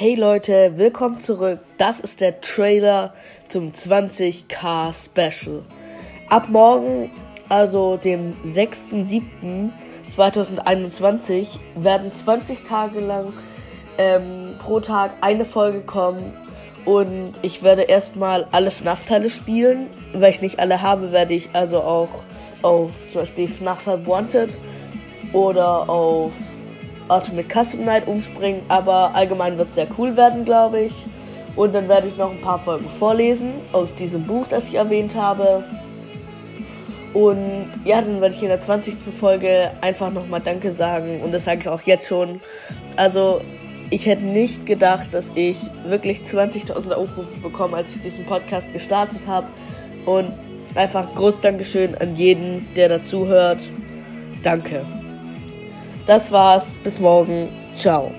Hey Leute, willkommen zurück. Das ist der Trailer zum 20k Special. Ab morgen, also dem 6.7.2021, werden 20 Tage lang ähm, pro Tag eine Folge kommen und ich werde erstmal alle FNAF-Teile spielen. Weil ich nicht alle habe, werde ich also auch auf zum Beispiel FNAF Wanted oder auf Ultimate Custom Night umspringen, aber allgemein wird es sehr cool werden, glaube ich. Und dann werde ich noch ein paar Folgen vorlesen aus diesem Buch, das ich erwähnt habe. Und ja, dann werde ich in der 20. Folge einfach nochmal Danke sagen. Und das sage ich auch jetzt schon. Also, ich hätte nicht gedacht, dass ich wirklich 20.000 Aufrufe bekomme, als ich diesen Podcast gestartet habe. Und einfach groß Dankeschön an jeden, der dazu hört. Danke. Das war's. Bis morgen. Ciao.